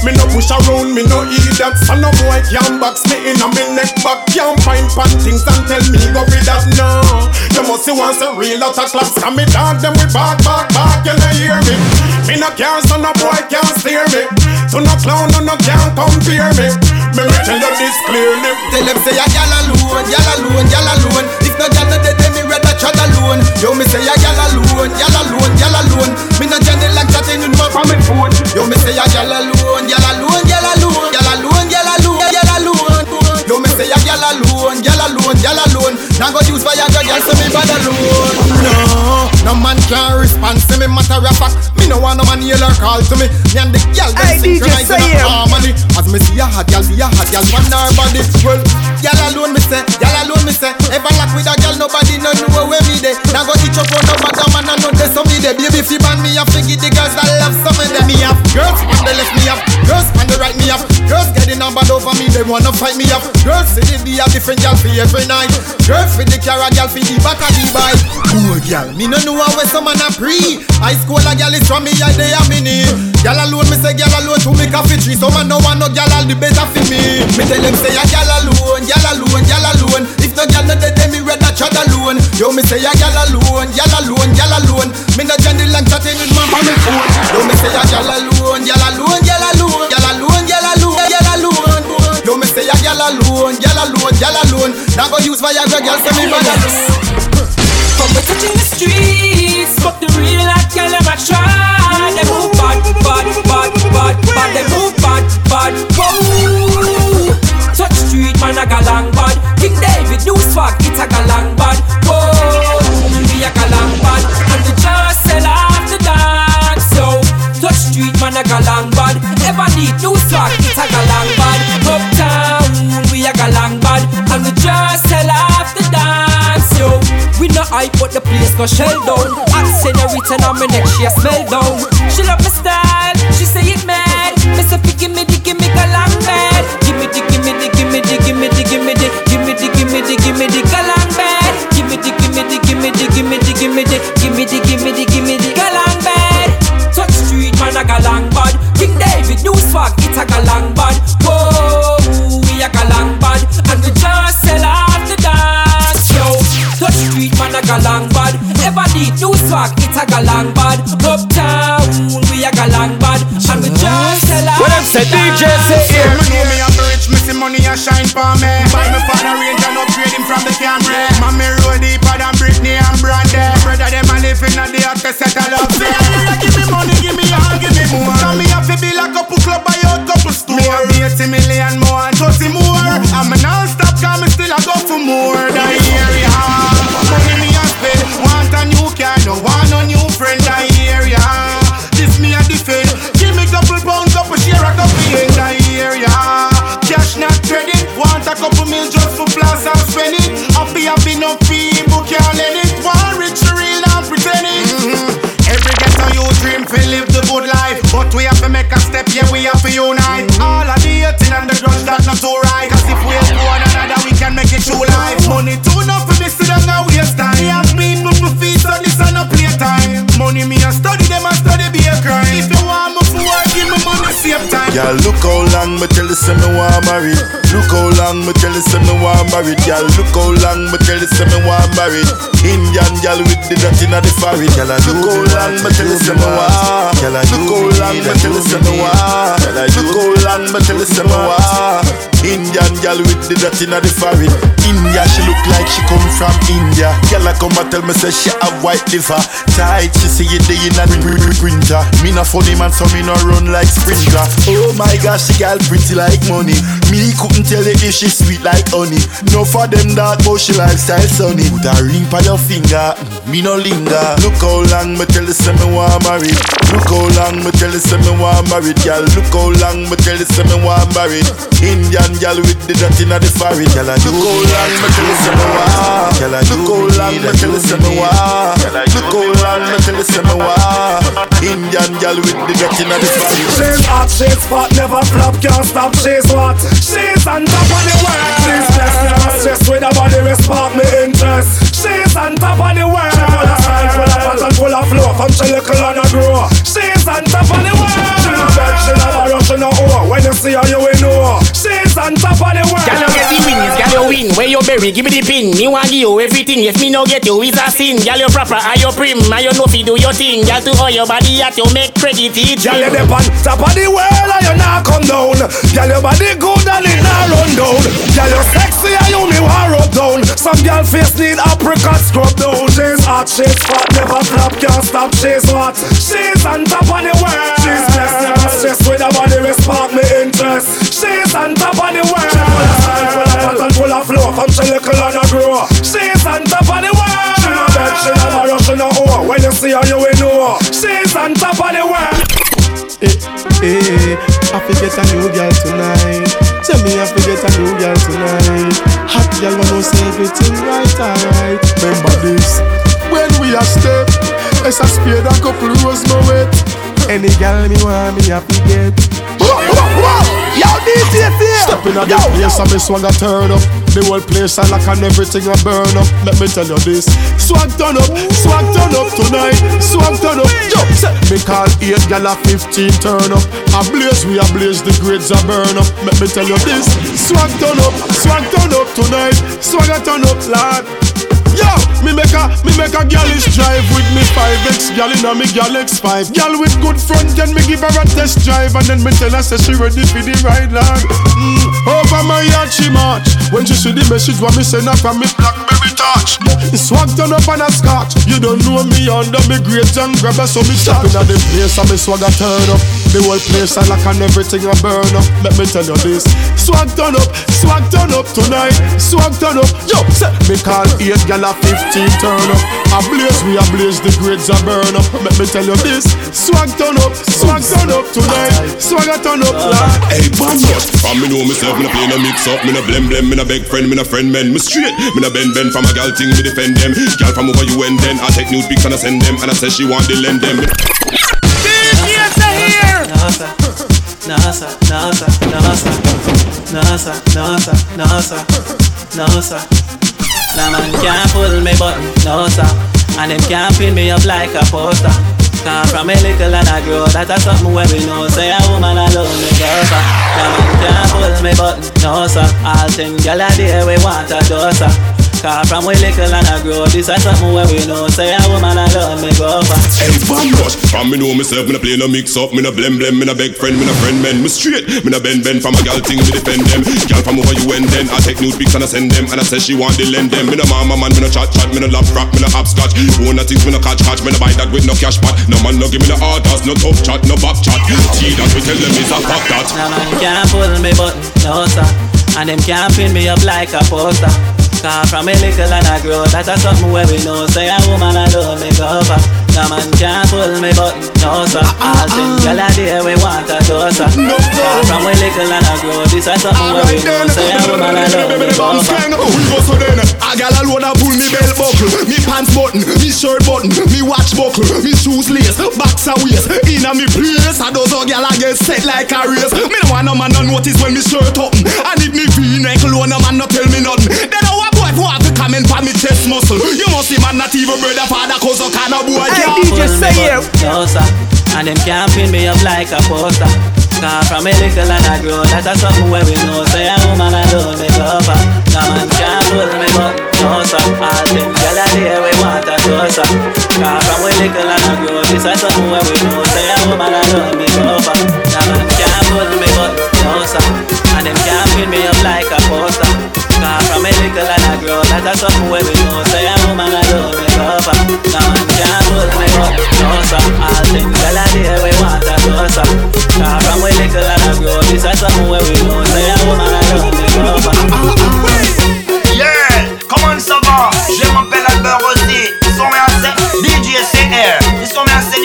me no push around, me no eat that. So no boy can box me in a me neck back. Can't find pan things and tell me go with that, no You must see once a real out of class And me dog them we back, back, back, you no hear me? Me no care, so no boy can't steer me. So no clown, no no can't compare me. Me me tell you this clearly. Tell them say a gal alone, gal alone, gal alone. If no gal no dead, chat alone. Yo me say a gal alone, gal alone, gal alone. Me no journey like chatting with my phone. Yo me say a gal alone, gal alone, gal alone Gal alone, gal alone, gal alone. Yo me say a gal alone, gal alone, gal alone Now go use Viagra, gal so me bad alone No, no man can respond to me matter of fact. Me no want no man yell or call to me. Me and the gal them synchronize in harmony. As me see a hot gal, see a hot gal on her body Well, gal alone me say, gal alone me say. Ever lock with a gal, nobody no know where me dey. Now go teach up on no matter man, I know there's some me dey. Baby, if you ban me, I forget the girls that love some of them. Me have girls on the left me have Girls on the right me have Girls. Getting bad over me, they wanna fight me up Girls. Say they be a different gal for every night. Girls for the car, a gal for the back of the bike. Cool gal, me no know how some man a pre. High school a gal is from me, I they a mini Gal alone, me say gal alone to make a fit tree. Some man no want no gal, all the better for me. Me tell them say a gal alone, gal alone, gal alone. If no gal no dead, then me rather chat alone. Yo me say a gal alone, gal alone, gal alone. Me no journey long chatting with my family phone. Yo me say a gal alone, gal alone, Gal alone, me gal alone, gal alone, gal alone Now go use Viagra, gal say me alone From the touching the streets, but the real hot girl a try. They move bad, bad, bad, bad, bad. They move bad, bad, whoa. Touch street man a galang bad. King David new swag, it's a galang bad. Whoa, we a galang bad, and the just sell off the dance. So touch street man a galang bad. Ever need new swag, hype, but the place go shell down. I send her written on my neck, she a smell down. She love my style, she say it mad. Me say, give me the, give me galang bad. Give me the, give me the, give me the, give me the, give me the, give me the, give me the, give me the galang bad. Give me the, give me the, give me the, give me the, give me the, give me the, give me the, give me the galang bad. Touch street man a galang bad. King David, New fuck, it a galang bad. Ever need new swag, it's a galang bad. Uptown we a galang bad, and we just sell off What them say, the DJ dance. say here. Me know me a rich, me see money a shine for me. Buy me father range and upgrade him from the Camry. Mommy roll deeper than Britney and Brandy. Brother them a live in a the hottest set of love. Long me tell you say me want married. Look how long me tell you say me want married. Girl, look how long me tell you say me want married. Indian girl with the dot inna the forehead. Girl, look how long me tell you say me want. Girl, look how long me tell you say me want. Look how long me tell you say me want. Indian girl with the dot inna the forehead. India, she look like she come from India. Girl, I come and tell me say she have white liver. Tight, she say it day in a winter. Me no funny man, so me no run like sprinkler. Oh my gosh, she girl pretty like money. Me couldn't tell you if she sweet like honey. No for them dark, but she lifestyle sunny. Put a ring by your finger, me no linger. Look how long me tell you say me want married. Look how long me tell you say me want married, girl. Look how long me tell you say me want married. Indian girl with the dot inna the forehead, girl. Look how long me tell you say me want. Girl, look how long me tell you say me want. Look how long me tell you say me want. Indian girl with the dot inna the forehead. She's hot, she's fat, never flop, can't stop. She's what? She's on top of the world. She's never stressed with a body, respect me interest. She's on top of the world. Where you bury, give me the pin. Me want give you everything. If me no get you, it's a sin. Girl, you proper, are you prim? Are you know fi do your thing? Girl, to all your body, at you make credit it. Girl, you dip on top of the world and you not come down. Girl, your body good and it not run down. Girl, you sexy and you me want rub down. Some girl face need apricot scrub down. She's hot, she's fat, never flop, can't stop. She's what? She's on top of the world. She's blessed, never stressed with her body, respect me interest. She's on top of the world. Full of flow. From she little and a grow. She's on top of the world. She no beg, she never rush, she no owe. When you see her, you will know. She's on top of the world. Eh, eh, I forget a new girl tonight. Tell me I forget a new girl tonight. Hot girl wanna say everything right, alright. Remember this, when we are step, it's a spade a couple rows my wet. Any girl me want me I forget. Yo, DJ here. Step in a this place and me swagger turn up. The whole place I like and everything I burn up. Let me tell you this. Swag turn up, swag turn up tonight. Swag turn up. Yo, say me call eight gal a fifteen turn up. I blaze we a blaze the grades a burn up. Let me tell you this. Swag turn up, swag turn up tonight. Swagger turn up, lad. Yo, me make a me make a girlish drive with me 5X gal inna me gal X5 Gal with good front can me give her a test drive And then me tell her say she ready for the ride lad. Mm, Over my yard she march. When she see the message what me send her from me Blackberry touch Swag turn up on a scotch. You don't know me under me grades and grabber So me step inna the place and me swagger turn up. The whole place I like and everything I burn up. Let me tell you this. Swag turn up, swag turn up tonight. Swag turn up, yo, Me call eight gal a 15 turn up. A blaze we a blaze the grades a burn up. Let me tell you this Swag turn up, swag turn up tonight. Swag a turn up, lad Hey, bam, but From me know myself, me no play no mix up. Me no blem blem, me no beg friend, me no friend men Me straight, me no bend bend. From a gal thing, me defend them. Gal from over you and then. I take nude pics and I send them. And I say she want to lend them. Nasa, nasa, nasa, nasa, nasa, nasa, nasa, nasa. Nah man can't pull me button, no sir. And them can't pin me up like a poster. Come from a little and I grow that is something where we know. Say a woman alone me for Nah man can't pull me button, no sir. All things gyal a day we want a doser Cause from we little and I grow. This a something where we know. Say a woman alone me go for Hey, rush. From me know myself, me no play no mix up. Me no blem blem, me no beg friend, me no friend men Me straight, me no bend bend. From a gal thing, me defend them. Gal from over you and then I take nude pics and I send them. And I say she want to lend them. Me no mama man, me no chat chat. Me no lap rap, me no hopscotch One of things me no catch catch. Me no buy that with no cash pot. No man no give me no orders No tough chat, no back chat. See that we tell them is a fact that. Nah man can't pull me button, no sir And them can't pin me up like a poster Cause from a little and I grow. That's a something where we know. Say a woman alone go for No man can't pull me button, no sir. Ah, ah, All them gyal ah. a there we want a dose. Far from we little and a grow, this a something where we know. Say a woman a love me Bam oh, we go so then. A gal alone a pull me belt buckle. Me pants button, me shirt button Me watch buckle, me shoes lace Boxer waist, inna me place A those a gal a get set like a race. Me no want no man no notice when me shirt open And if me v-neck low, no man no tell me nothing. Then a boy who have to comment for me chest muscle You must see man not even brother father cause a kind of boy Hey, DJ, C-Air. No, sir. And them can't pin me up like a poster. Come from a little and I grow, that's a something where we know. Say a woman I don't make up. No man can't pull me but no sir. All them gyal a there we want a closer. Come from a little and I grow, this a something where we know. Say a woman I don't make up. No man can't pull me but no sir. And them can't pin me up like a poster. A little and I grow, that's something where we know. Say a woman I don't make up. No man can't pull me but no. All gyal a there we want a closer. Come from a little and I grow, this a something where we know. Say a woman I don't make up.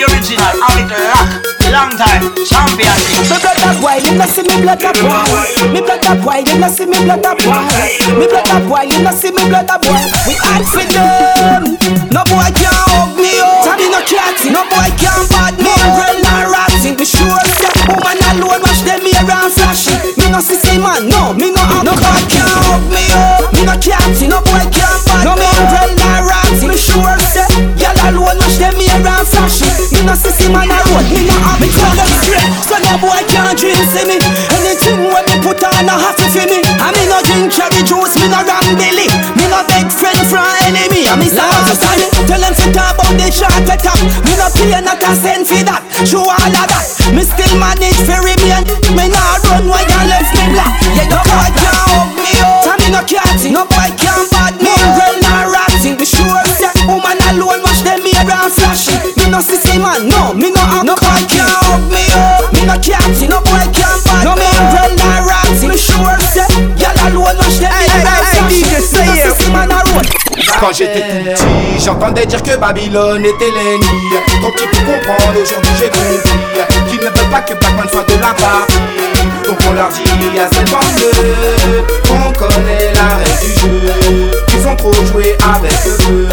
Sont assez original avec Rock. Long time championship. Me blood up wild, you no see me blood up wild. Me blood up wild, you no see me blood up wild. Me blood up wild, you no see me blood up wild. We hard for them. No boy can hug me up. Tabby no cat, no boy can bad me. Umbrella rotting, me sure say woman alone watch them here and flashing. Me no see see man, no, me no have no boy can hug me up. Me no cat, no boy can bad no me. Umbrella here and flashing. Me no see see man a road, me no have me tell them straight So no boy can't drink see me. Anything when me put on a have to feel me. And me no drink cherry juice, me no ram billy Me no beg friend from enemy. And me say sorry Tell them to talk about the short top Me no pay not a cent for that. Show all of that. Me still manage for remain. Me nah run while you left me black. Yeah, no boy can't hug me up. Tell me no catty No boy no see see man No, me no have no boy can't hug me up Me no catty No boy can't bad No me. umbrella ratting Me sure Quand j'étais tout petit, j'entendais dire que Babylone était l'ennemi. Trop petit pour comprendre, aujourd'hui j'ai compris qu'ils ne veulent pas que Batman soit de la partie. Donc on leur dit à cette bande qu'on connaît la règle du jeu, qu'ils ont trop joué avec eux.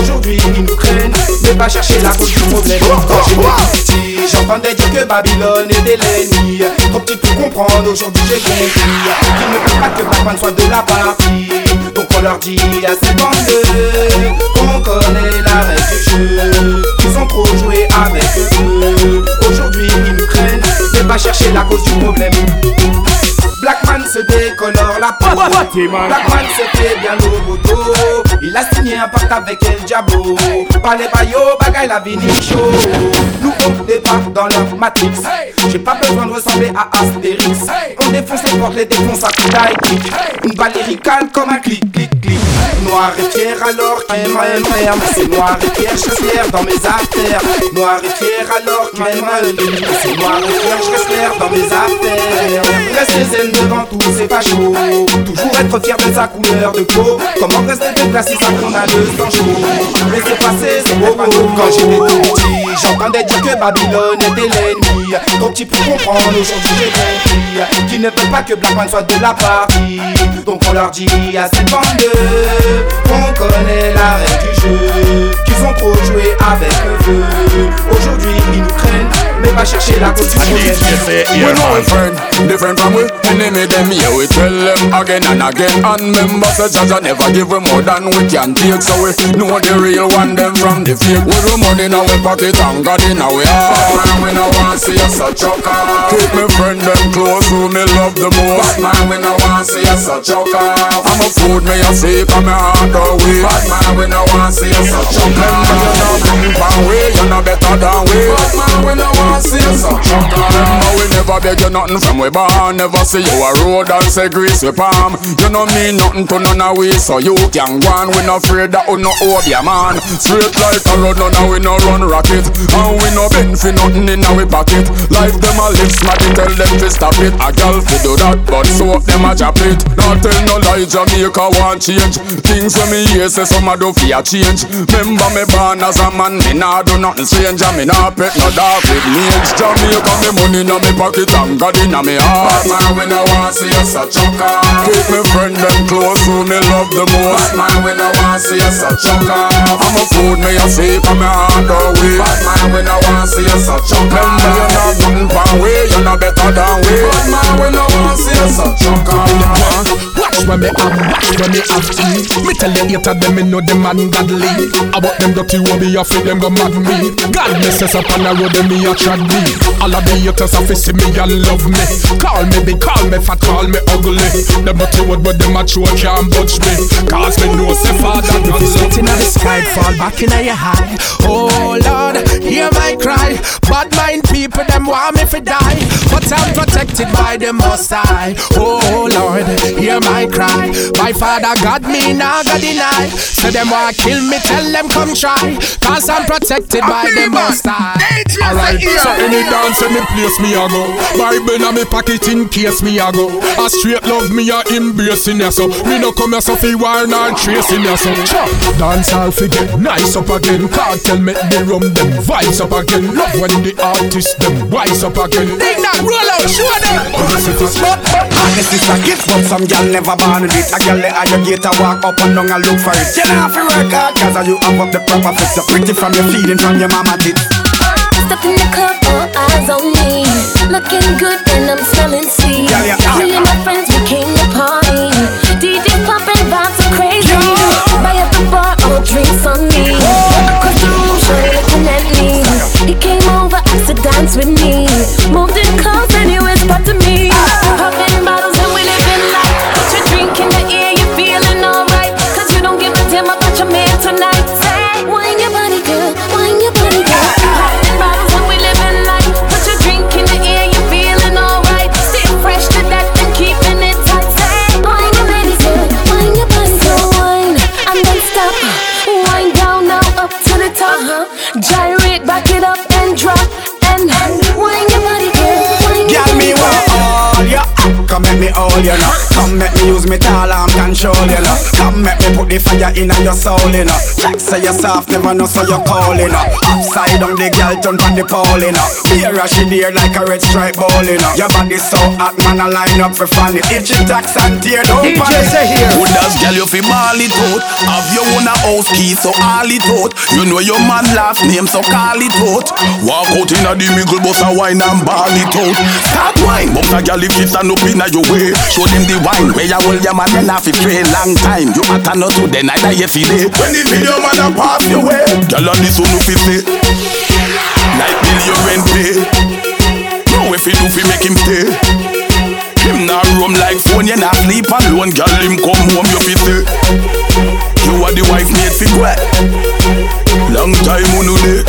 Aujourd'hui ils nous craignent, mais pas chercher la cause du problème. Quand j'étais tout petit, j'entendais dire que Babylone était l'ennemi. Trop petit pour comprendre, aujourd'hui j'ai compris qu'ils ne veulent pas que Batman soit de la partie. Donc on leur dit à cette bande qu'on connaît la règle du jeu, qu'ils ont trop joué avec eux. Aujourd'hui ils nous craignent, mais pas chercher la cause du problème. Blackman se décolore la peau. Blackman se fait bien l'oboto Il a signé un pacte avec El Diablo. Pas les baillots, bagaille la vini chaud. Nouveau départ dans leur matrix J'ai pas besoin de ressembler à Astérix. On défonce les portes, les défonce à coup kick Une balle comme un clic clic clic Noir et fier alors qu'il m'a un ferme C'est noir et fier, je dans mes artères Noir et fier alors qu'il m'a un C'est noir et fier, je dans mes affaires. Restez zen devant tous ces fachos Toujours être fier de sa couleur de peau. Comment rester déplacé sans qu'on a le sang chaud? Laissez passer, c'est beau Quand j'étais tout petit, j'entendais dire que Babylone était l'ennemi. Trop petit pour comprendre, aujourd'hui j'ai compris Qu'ils ne veulent pas que Blackman soit de la partie. Donc on leur dit à cette bande qu'on connaît la règle du jeu Qu'ils ont trop joué avec eux Aujourd'hui ils nous craignent Pas chercher la problème We know we friend, different from we. Enemy them here We tell them again and again. And members say Jah Jah never give we more than we can take. So we know the real one them from the fake. We do money in our pocket and God in our heart. Man we no want see us a choker Keep me friend them close who me love the most. Bad Man we no want see us a choker I'm a food me a seek and me heart away Bad man we no want see us a choker You no come from we, you no better than we. Bad man we no want Remember we never beg you nothing from we born. Never see you a road and say grease we palm. You no mean nothing to none of we So you can go on. We no afraid that we no owe ya man. Straight like a road none of we no run rocket. And we no bend for nothing in our pocket. Life them a live smart tell them to stop it. A girl fi do that but so them a chop it. Not tell no lie Jamaica want change. Things when me hear say some a do for a change. Remember me born as a man, me nah do nothing strange, and me nah pet no dog with me age. Jamaica me money in me pocket and God in me heart. Man, when I want see us a chucker, keep me friend them close who me love the most. Man, when I want see us a chucker, I'm a food me a sleep and me heart away. Man, when I want see us a chucker, remember you're not nothing far away, you're not better than we. Man, when I want see us a chucker. Watch when me have, watch when me have tea. Me tell you hater them, me know them ungodly. About them dirty will be afraid them go mad me. God bless us up on the road, them me a trad me. All of the haters a see me and love me. Call me big, call me fat, call me ugly. Them dirty word, but them a true can't budge me. Cause me know say father God Sitting on the sky, fall back in your high. Oh Lord, hear my cry. Bad mind people, them want me to die. But I'm protected by the Most High. Oh Lord, hear my cry. My father got me, now got deny. So them want kill me, tell them come try. Cause I'm protected by the Most High. Alright, so any dance in me place me a go Bible in me pocket in case me a go A straight love me a embrace in ya so Me no come here so fi war nor trace in ya so Chop, dance all fi get nice up again Cartel make the rum them vibes up again Love when the artists them wise up again Ding that, roll out, show them. Honest is a gift, but some gal never born with it. A gal let your gate a walk up and down and look for it. You know fi work hard, cause you have up the proper fit. So pretty from your feeding from your mama tits. In the club, all eyes on me. Looking good and I'm smelling sweet. Yeah, yeah. Ah. Me and my friends, we came to party. DJ popping vibes so crazy. Buy at the bar, all drinks on me. Oh. Across the room, shorty looking at me. He came over, asked to dance with me. Me all you know. Come make me use me tall arm control you know. Come make me put the fire in your soul you know. Like say you soft, never know so you call you know. Upside down the girl turn from the pole you know. Here she there like a red stripe ball you know. Your body so hot man I line up for fun. Itchy tax and tear down pan it. Good as girl, you fi ball it out. Have your own a house key, so all it out. You know your man last name, so call it out. Walk out in a the middle bus a wine and ball it out. Start wine, bump a girl if it stand up in a your way. Show them the wine where you hold your man then have it pray long time. You matter not to then either you feel it. When the video man a pass your way, girl on this one no fit say. Like bill your rent pay. No if you do fi make him stay. Him not roam like phone, you not sleep alone Girl, him come home, you fit say You are the wife made fi wet Long time on day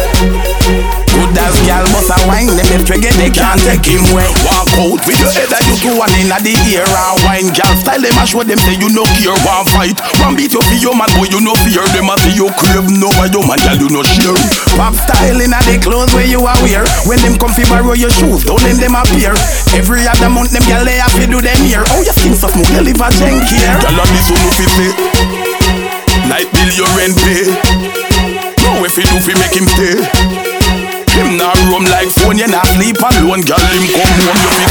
As girl must a wine Them if trigger they can't take him away Walk out with your head and you two one in the ear And wine girl style them and show them say you no care. One fight, one beat you for your man Boy you no fear. Them and say you crave No why your man girl you no share. Pop style in the clothes where you are wear. When them come fi borrow your shoes Don't let them appear. Every other month them girl they have to do them here. Oh you skin so smooth you live a jank here Girl on this one no say Like bill your rent pay No if you do fi make him stay him not roam like phone, you not sleep alone Girl, him come home, you say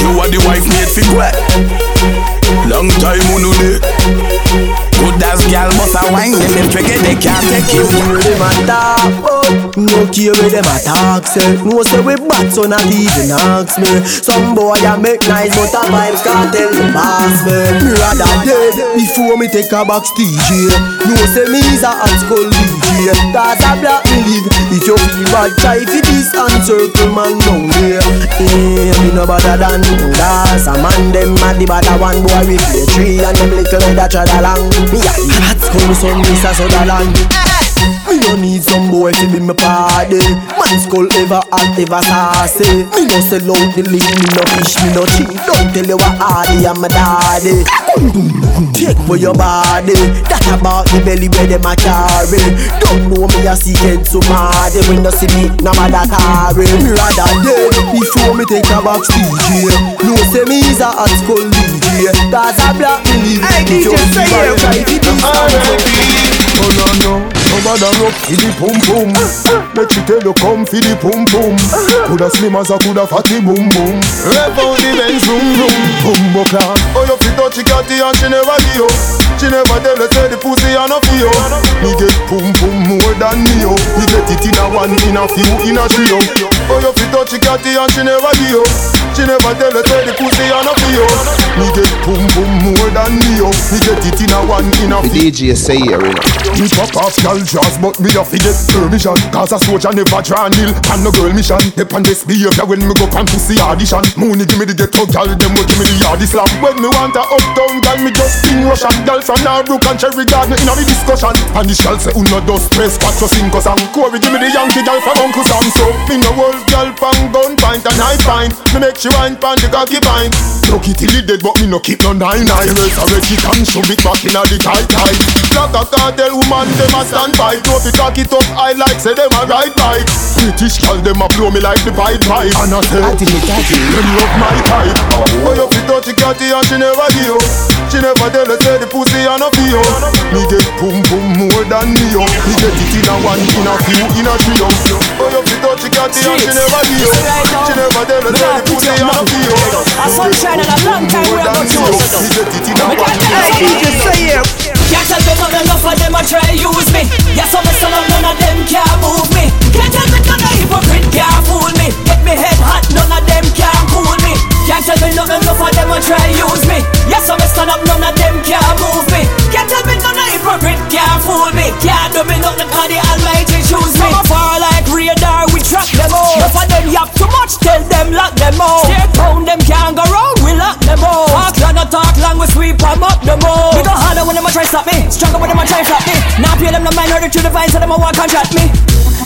You are the wife made fi wet eh? Long time on day Good as girl must a wine Them if trigger they can't take you Hear them a talk, but no care where them a say eh? No say we bad so not even ask me. Some boy a make nice but a vibes can't tell the boss me. Rather dead before me take a box DJ eh? No say me is a hot school DJ That's a black me live If you feel bad try fi this and circle man down there. Eh, me no better than that's a man them mad the better one boy we play three and them little head a tread along Me a the hot school son a Sutherland me no need some boy to be my party. Man skull ever hot, ever saucy Me no sell out the lean, me no fish, me no cheat. Don't tell you what hardy I'm my daddy. Take for your body. That about the belly where them a carry. Don't know me a secret so mad. When you see me, no matter carry. Me rather dead before me take a box DJ No say me is a hot skull DJ That's a black me live Hey, DJ, say it. Try to do Alright. bad and the pum pum. She tell you come pum pum. Coulda slim as coulda fatty boom boom. Rev out the Benz. Oh you touch catty and she never. She never tell you say the pussy a no. Me get pum pum more than me. Me get it in a one, in a few, in a trio. Oh you touch catty and she never. She never tell you say the pussy a no. Me get pum pum more than me. Me get it in a one, in a The DJ C-Air, you know. Me pop off girl jaws but me a fi get permission. Cause a soldier never draw nil and no girl mission. Dep on this behavior when me go pan pussy audition. Mooney give me the ghetto girl them will give me the yardie slam When me want a uptown girl me just sing Russian. Girl from Norbrook and Cherry Garden in a the discussion. And the shell say uno dos tres cuatro cinco song Corey. Give me the Yankee girl from Uncle Sam. So me no wolf girl pan gun pint and I find Me make she wine pan the cocky pint Look it till it dead but me no keep no nine nine. Resurrect it and shove it back in a the tight tight. Black a cartel woman them a stand by. No fi cock it up I like say them a ride bike. British girl them a blow me like the pipe pipe. And I say them love my type. Oh. You fi touch the catty and she never give you She never tell you say the pussy a no for you Me get pum pum more than me yo. Me get it in a one, in a few, in a trio Oh you fi touch the catty and she never give you She never tell you say the pussy a no for you A sunshine and a long time we have got you. Me get it in a one, in a Hey, few. DJ, say it. Can't tell me none enough of them a try use me. Yes, I'm a son of none of them can't move me. Can't tell me none of hypocrite can't fool me. Get me head hot, none of them can't cool me. Can't tell me none enough of them a try use me. Yes, I'm a son of none of them can't move me. Can't tell me none of hypocrite can't fool me. Can't do me nothing 'cause the Almighty choose me. Some far like radar, we track them all. Enough of them yap too much, tell them lock them all. Stay down, them can't go round, we lock them all. Talk not talk long, we sweep them up them all. A try stop me, stronger when them a try flop me. Now pay them no mind, order to the vine, so them a want contract me.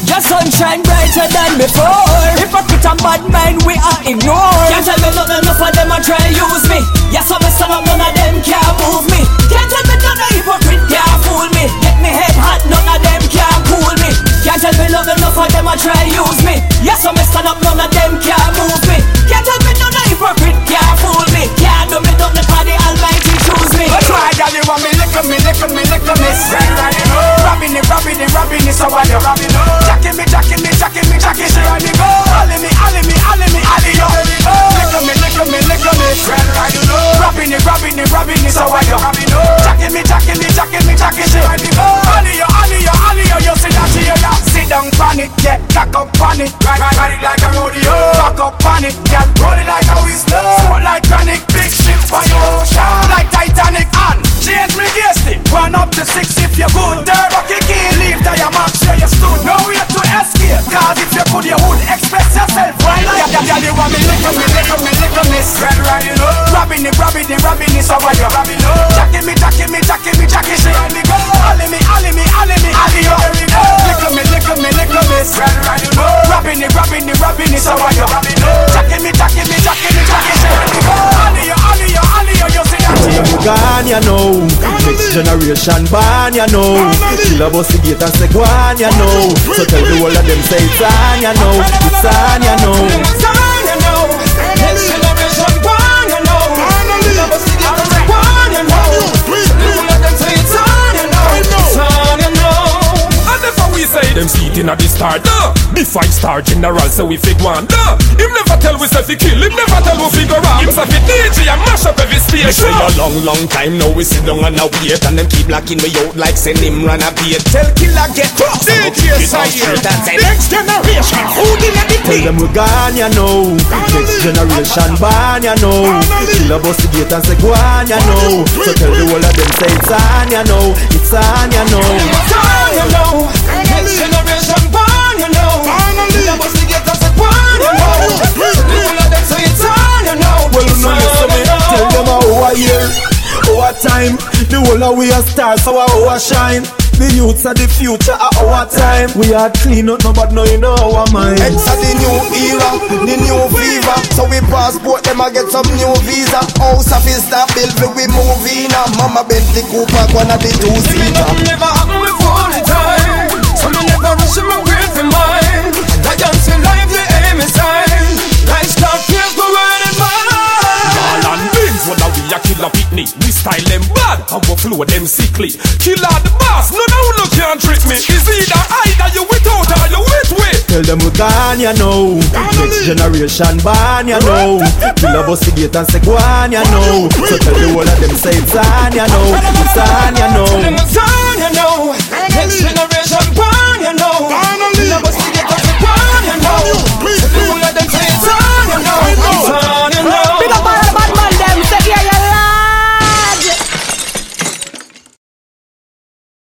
Your sunshine brighter than before. Hypocrite and bad mind, we are ignored. Can't tell me nothing, enough of them a try use me. Yes, I'm a son of none of them can't move me. Can't tell me of hypocrite can't fool me. Get me head hot, none of them can't cool me. Can't tell me nothing, enough of them a try use me. Yes, I'm a son of none of them it, so why you robbing it? Jacking me, jacking me, jacking me, jacking she on me go. Ollie me, ollie me, ollie me, ollie yo. Lick me, lick me, lick me, Right, right, you know. Robbing it, robbing it, robbing it, so why you robbing it? Jacking me, jacking me, jacking me, jacking she on me go. Ollie yo, ollie yo, ollie yo, you see that she yo. Sit down on it, yeah, cock up on it, ride, ride, ride it like a rodeo. Cock up on it, yeah, roll it like a whistle. Sport like chronic, big ship for your ocean. Like Titanic and change me gasty. One up to six if you're good. Turbo kick in, leave tire mark, share your stood. No way to escape. Cause if you could, you would express yourself. Why not? Yeah, yeah, you want me, lick me, lick me, lick me. Red riding up. Robbing it, robbing it, robbing it. So why you robbing up? Jacking me, jacking me, jacking me, jacking she on me go. Ollie me, ollie me, ollie me, ollie yo. There we go. Lick me, lick me, lick me. Red riding up. Robbing it, robbing it, robbing it. So why you robbing up? Jacking me, jacking me, jacking me, jacking she on me go. Ollie yo, ollie yo, ollie yo. You gone, you know. Next generation born, you know. Kill a bossy gate and say go you know. So tell the whole of them say it's on, you know. It's on, you know. The five star general, so we fig one, duh. Him never tell we say fi kill, him never tell we figure out. Him say fi DJ and mash up every station. Me say a long, long time now we sit down and a wait And them keep locking me out like send him run a beat Tell killer get cross DJ C-Air Next generation, who did let Tell them we gone, you know. Next generation born, you know. Kill a bossy gate and say go on, you know. So tell the whole of them say it's on, you know. It's on, you know. It's on, you know. Know. No, listen me. Tell them our year, our time. The whole of we are stars, so our shine. The youths are the future of our time. We are clean up, no but no you in our mind. A the new era, the new fever. So we passport them and get some new visa. House of his start build we in. a Mama Bentley Cooper, one of the two seater. never happen before the time. So me never rush in my grave for mine. I can see life, the aim is high. Life technique. We style them bad and we flow them sickly. Killer the boss, no no no can't trick me. It's either either you without or you with me. Tell them we gone, you know. Next generation born, you know. Killer bust the gate and say gone, you know. So tell the whole of them say it's on, you know. It's on, you know. Tell them it's on, you know. Next generation born, you know. Killer bust the gate and say gone, you know.